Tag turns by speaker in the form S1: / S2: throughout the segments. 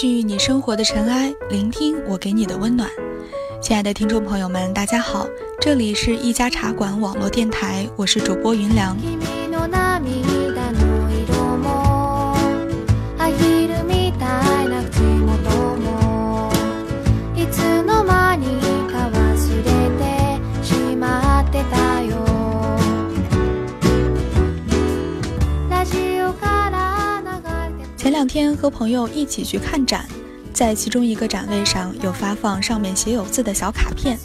S1: 去你生活的尘埃，聆听我给你的温暖。亲爱的听众朋友们，大家好，这里是一家茶馆网络电台，我是主播云良。天和朋友一起去看展，在其中一个展位上有发放上面写有字的小卡片，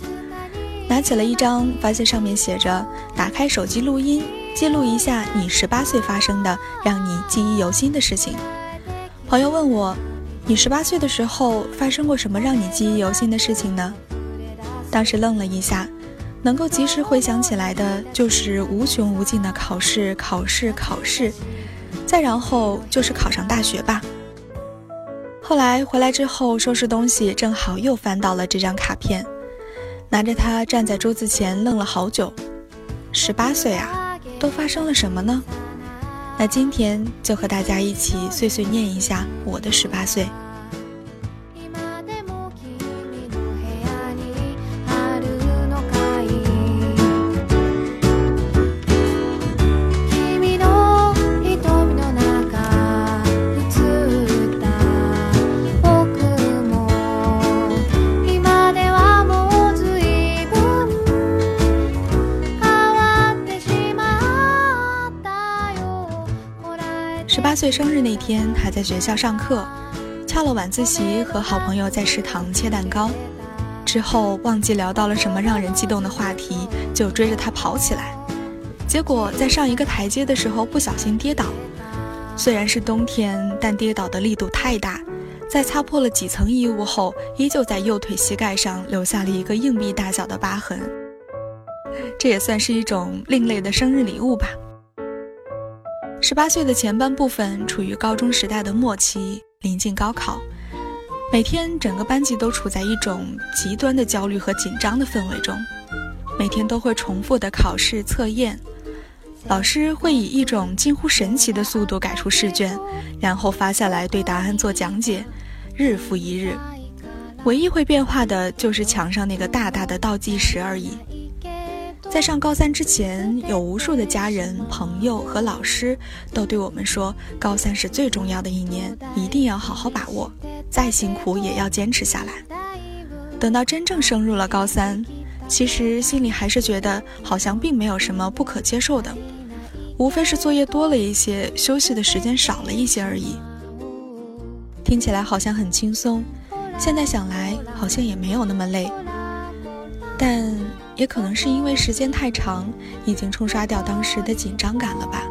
S1: 拿起了一张，发现上面写着：“打开手机录音，记录一下你十八岁发生的让你记忆犹新的事情。”朋友问我：“你十八岁的时候发生过什么让你记忆犹新的事情呢？”当时愣了一下，能够及时回想起来的就是无穷无尽的考试、考试、考试。再然后就是考上大学吧。后来回来之后收拾东西，正好又翻到了这张卡片，拿着它站在桌子前愣了好久。十八岁啊，都发生了什么呢？那今天就和大家一起碎碎念一下我的十八岁。八岁生日那天，还在学校上课，翘了晚自习，和好朋友在食堂切蛋糕。之后忘记聊到了什么让人激动的话题，就追着他跑起来。结果在上一个台阶的时候不小心跌倒，虽然是冬天，但跌倒的力度太大，在擦破了几层衣物后，依旧在右腿膝盖上留下了一个硬币大小的疤痕。这也算是一种另类的生日礼物吧。十八岁的前半部分处于高中时代的末期，临近高考，每天整个班级都处在一种极端的焦虑和紧张的氛围中，每天都会重复的考试测验，老师会以一种近乎神奇的速度改出试卷，然后发下来对答案做讲解，日复一日，唯一会变化的就是墙上那个大大的倒计时而已。在上高三之前，有无数的家人、朋友和老师都对我们说，高三是最重要的一年，一定要好好把握，再辛苦也要坚持下来。等到真正升入了高三，其实心里还是觉得好像并没有什么不可接受的，无非是作业多了一些，休息的时间少了一些而已。听起来好像很轻松，现在想来好像也没有那么累，但。也可能是因为时间太长，已经冲刷掉当时的紧张感了吧。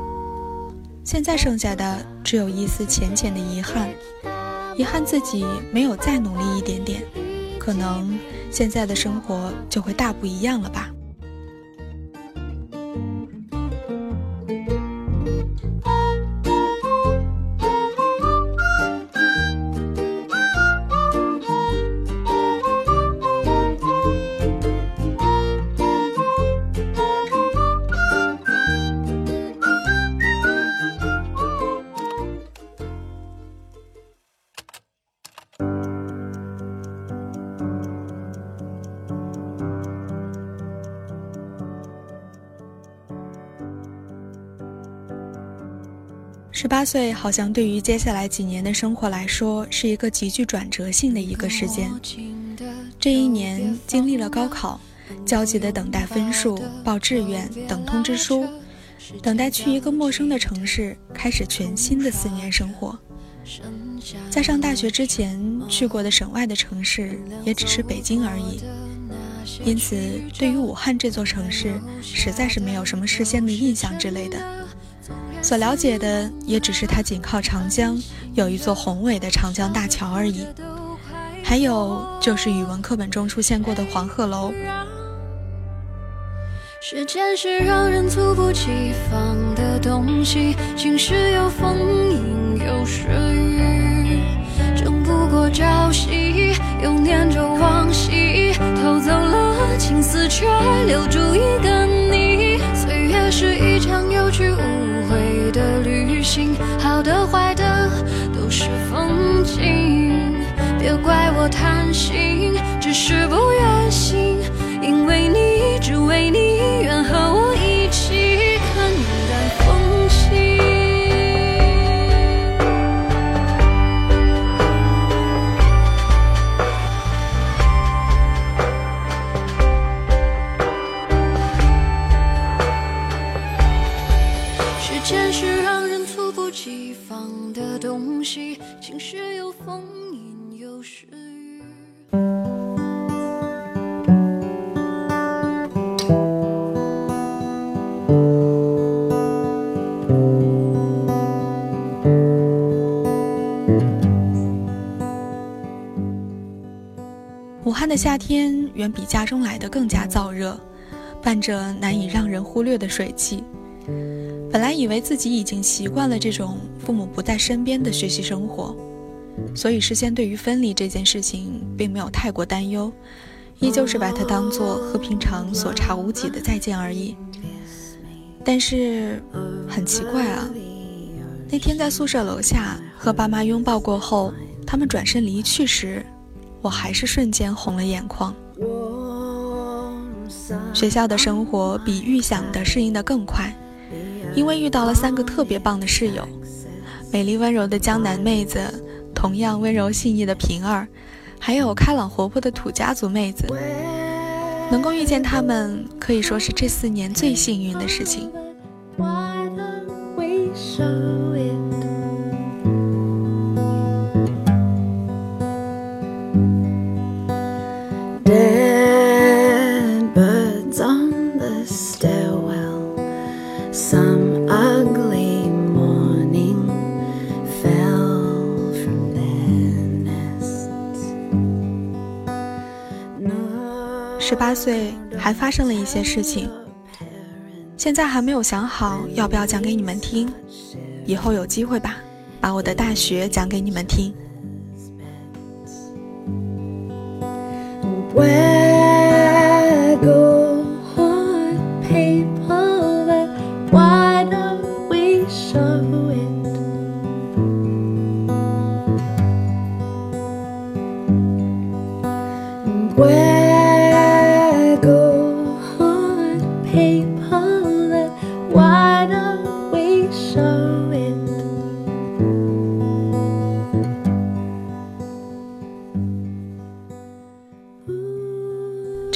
S1: 现在剩下的只有一丝浅浅的遗憾，遗憾自己没有再努力一点点，可能现在的生活就会大不一样了吧。十八岁好像对于接下来几年的生活来说，是一个极具转折性的一个时间。这一年经历了高考，焦急的等待分数、报志愿、等通知书，等待去一个陌生的城市，开始全新的四年生活。在上大学之前去过的省外的城市，也只是北京而已。因此，对于武汉这座城市，实在是没有什么事先的印象之类的。所了解的也只是它紧靠长江，有一座宏伟的长江大桥而已。还有就是语文课本中出现过的黄鹤楼。时间是让人猝不及防的东西，晴时有风，阴有时雨，争不过朝夕，又念着往昔，偷走了青丝，却留住一个你。岁月是一心。好的坏的都是风景。
S2: 别怪我贪心，只是不愿阴有时雨。
S1: 武汉的夏天远比家中来的更加燥热，伴着难以让人忽略的水汽。本来以为自己已经习惯了这种父母不在身边的学习生活，所以事先对于分离这件事情并没有太过担忧，依旧是把它当做和平常所差无几的再见而已。但是很奇怪啊，那天在宿舍楼下和爸妈拥抱过后，他们转身离去时，我还是瞬间红了眼眶。学校的生活比预想的适应的更快。因为遇到了三个特别棒的室友，美丽温柔的江南妹子，同样温柔细腻的平儿，还有开朗活泼的土家族妹子。能够遇见他们，可以说是这四年最幸运的事情。还发生了一些事情，现在还没有想好要不要讲给你们听，以后有机会吧，把我的大学讲给你们听。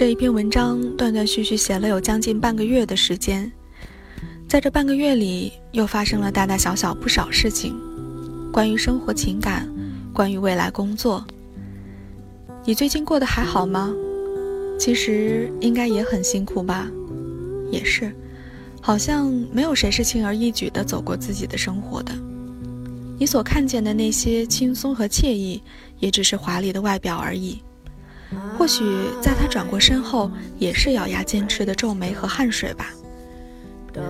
S1: 这一篇文章断断续续写了有将近半个月的时间，在这半个月里，又发生了大大小小不少事情，关于生活、情感，关于未来、工作。你最近过得还好吗？其实应该也很辛苦吧，也是，好像没有谁是轻而易举的走过自己的生活的。你所看见的那些轻松和惬意，也只是华丽的外表而已。或许在他转过身后，也是咬牙坚持的皱眉和汗水吧。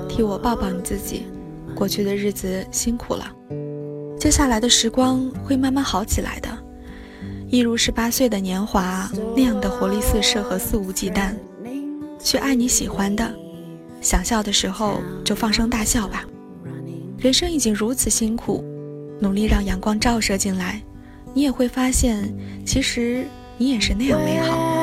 S1: 替我抱抱你自己，过去的日子辛苦了，接下来的时光会慢慢好起来的。一如十八岁的年华那样的活力四射和肆无忌惮，去爱你喜欢的，想笑的时候就放声大笑吧。人生已经如此辛苦，努力让阳光照射进来，你也会发现，其实。你也是那样美好。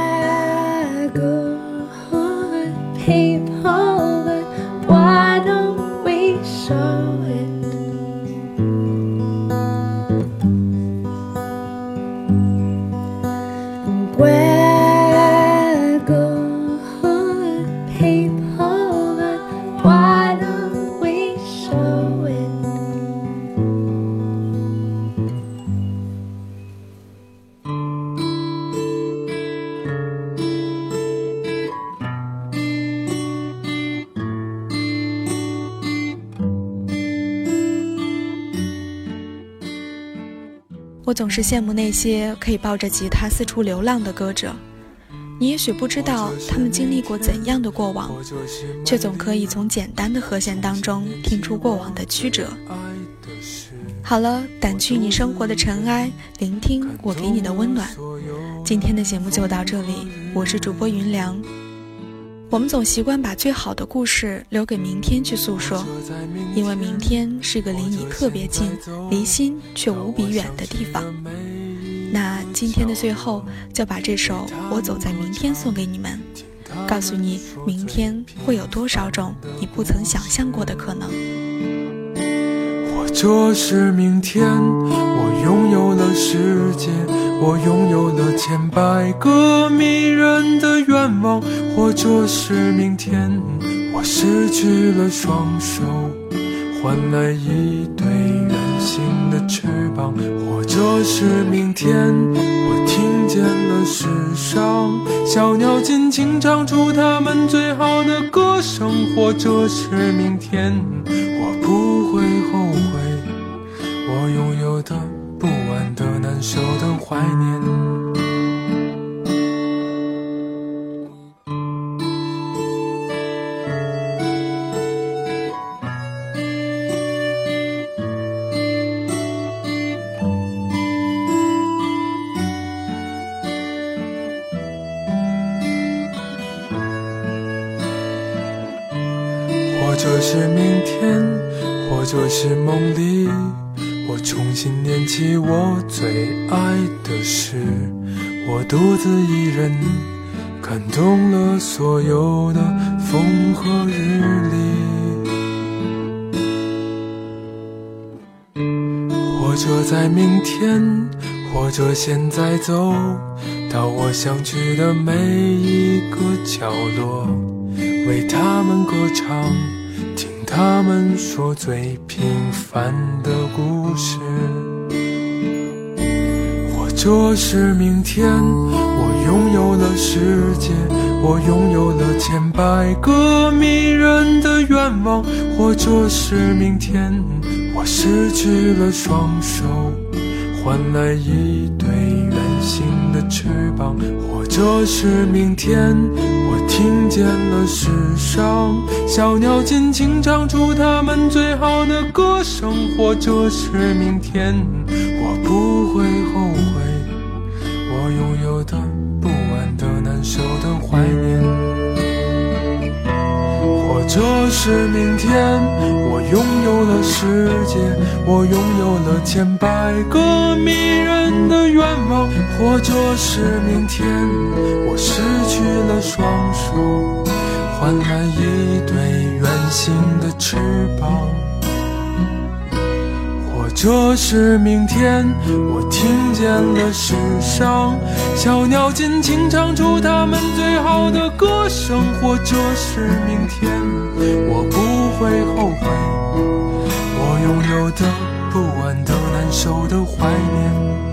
S1: 总是羡慕那些可以抱着吉他四处流浪的歌者，你也许不知道他们经历过怎样的过往，却总可以从简单的和弦当中听出过往的曲折。好了，掸去你生活的尘埃，聆听我给你的温暖。今天的节目就到这里，我是主播云良。我们总习惯把最好的故事留给明天去诉说，因为明天是个离你特别近、离心却无比远的地方。那今天的最后，就把这首《我走在明天》送给你们，告诉你明天会有多少种你不曾想象过的可能。
S3: 或者是明天，我拥有了世界，我拥有了千百个迷人的愿望；或者是明天，我失去了双手。换来一对圆形的翅膀，或者是明天，我听见了世上小鸟尽情唱出它们最好的歌声，或者是明天，我不会后悔我拥有的怀念。是明天，或者是梦里，我重新念起我最爱的事。我独自一人，看懂了所有的风和日丽。或者在明天，或者现在走到我想去的每一个角落，为他们歌唱。他们说最平凡的故事，或者是明天，我拥有了世界，我拥有了千百个迷人的愿望；或者是明天，我失去了双手，换来一对圆形的翅膀；或者是明天。听见了世上小鸟尽情唱出它们最好的歌声，或者是明天，我不会后悔我拥有的不安的难受的怀念。这是明天，我拥有了世界，我拥有了千百个迷人的愿望；或者是明天，我失去了双手，换来一对圆形的翅膀；这是明天，我听见了世上小鸟尽情唱出它们最好的歌声；或者是明天，我不会后悔我拥有的不安的难受的怀念。